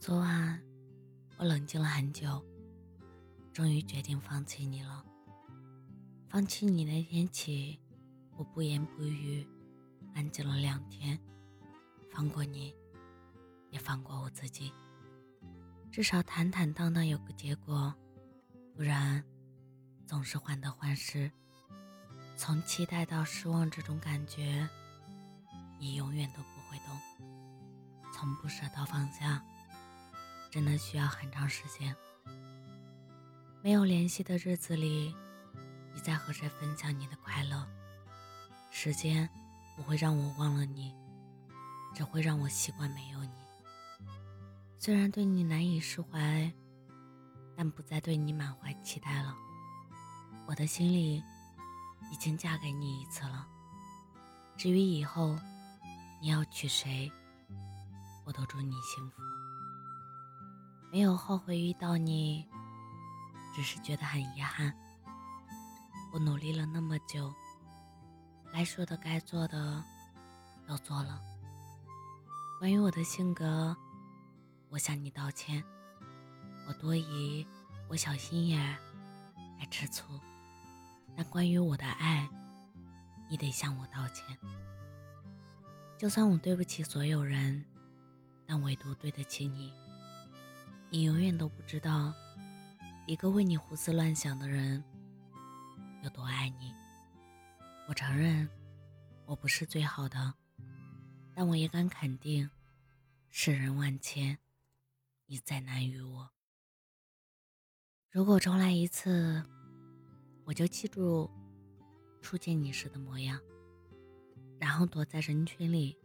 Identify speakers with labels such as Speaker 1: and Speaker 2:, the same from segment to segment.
Speaker 1: 昨晚，我冷静了很久，终于决定放弃你了。放弃你那天起，我不言不语，安静了两天，放过你，也放过我自己。至少坦坦荡荡有个结果，不然总是患得患失。从期待到失望，这种感觉，你永远都不会懂。从不舍到放下。真的需要很长时间。没有联系的日子里，你在和谁分享你的快乐？时间不会让我忘了你，只会让我习惯没有你。虽然对你难以释怀，但不再对你满怀期待了。我的心里已经嫁给你一次了。至于以后你要娶谁，我都祝你幸福。没有后悔遇到你，只是觉得很遗憾。我努力了那么久，该说的、该做的都做了。关于我的性格，我向你道歉。我多疑，我小心眼，爱吃醋。但关于我的爱，你得向我道歉。就算我对不起所有人，但唯独对得起你。你永远都不知道，一个为你胡思乱想的人有多爱你。我承认，我不是最好的，但我也敢肯定，世人万千，你再难于我。如果重来一次，我就记住初见你时的模样，然后躲在人群里，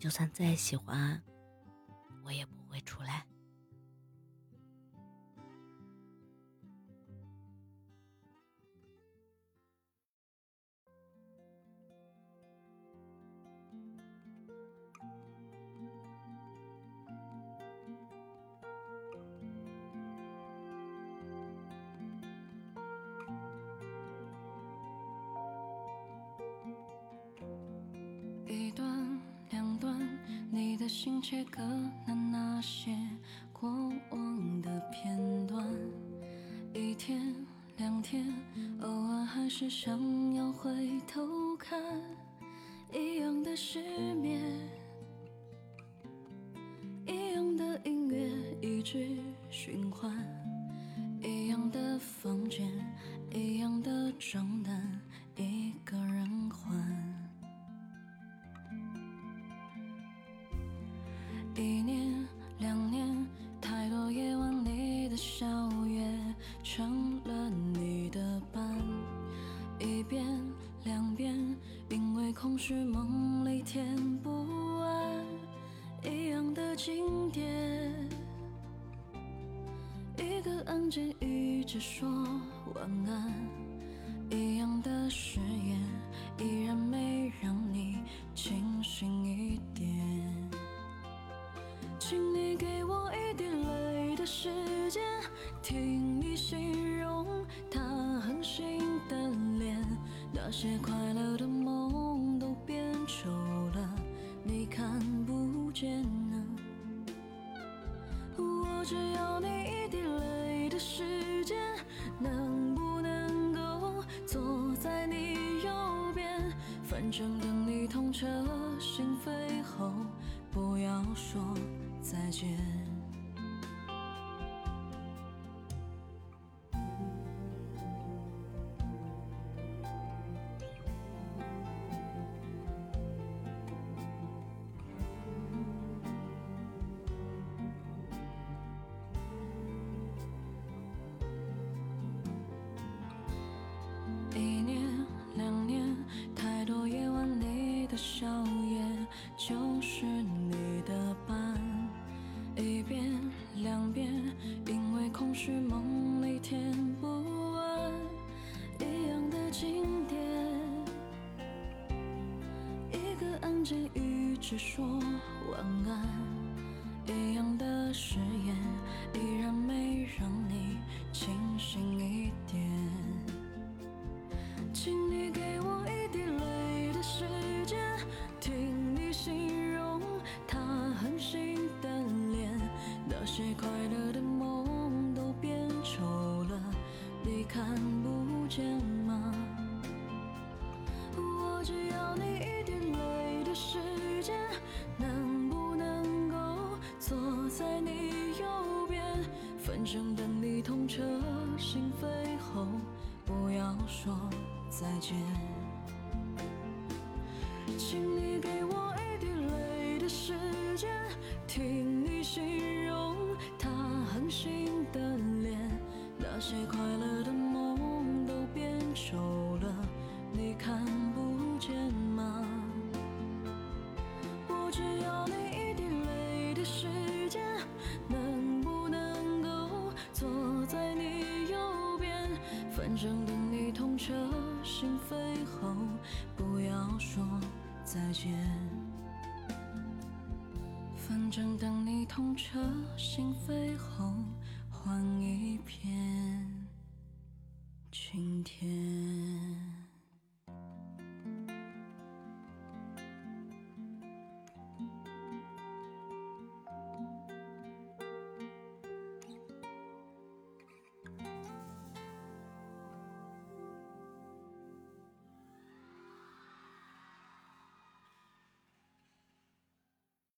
Speaker 1: 就算再喜欢，我也不会出来。
Speaker 2: 心切割了那些过往的片段，一天两天，偶尔还是想要回头看，一样的失眠，一样的音乐一直循环，一样的房间，一样的账单，一年两年，太多夜晚里的笑也成了你的伴。一遍两遍，因为空虚梦里填不完一样的经典。一个安静一直说晚安，一样的时些快乐的梦都变丑了，你看不见呢。我只要你一滴泪的时间，能不能够坐在你右边？反正等你痛彻心扉后，不要说。再见。的笑颜，就是你的伴，一遍两遍，因为空虚梦里填不完一样的经典。一个按键一直说晚安，一样的誓言，依然没让你清醒。间，请你。痛彻心扉后不要说再见。反正等你痛彻心扉后换一片晴天。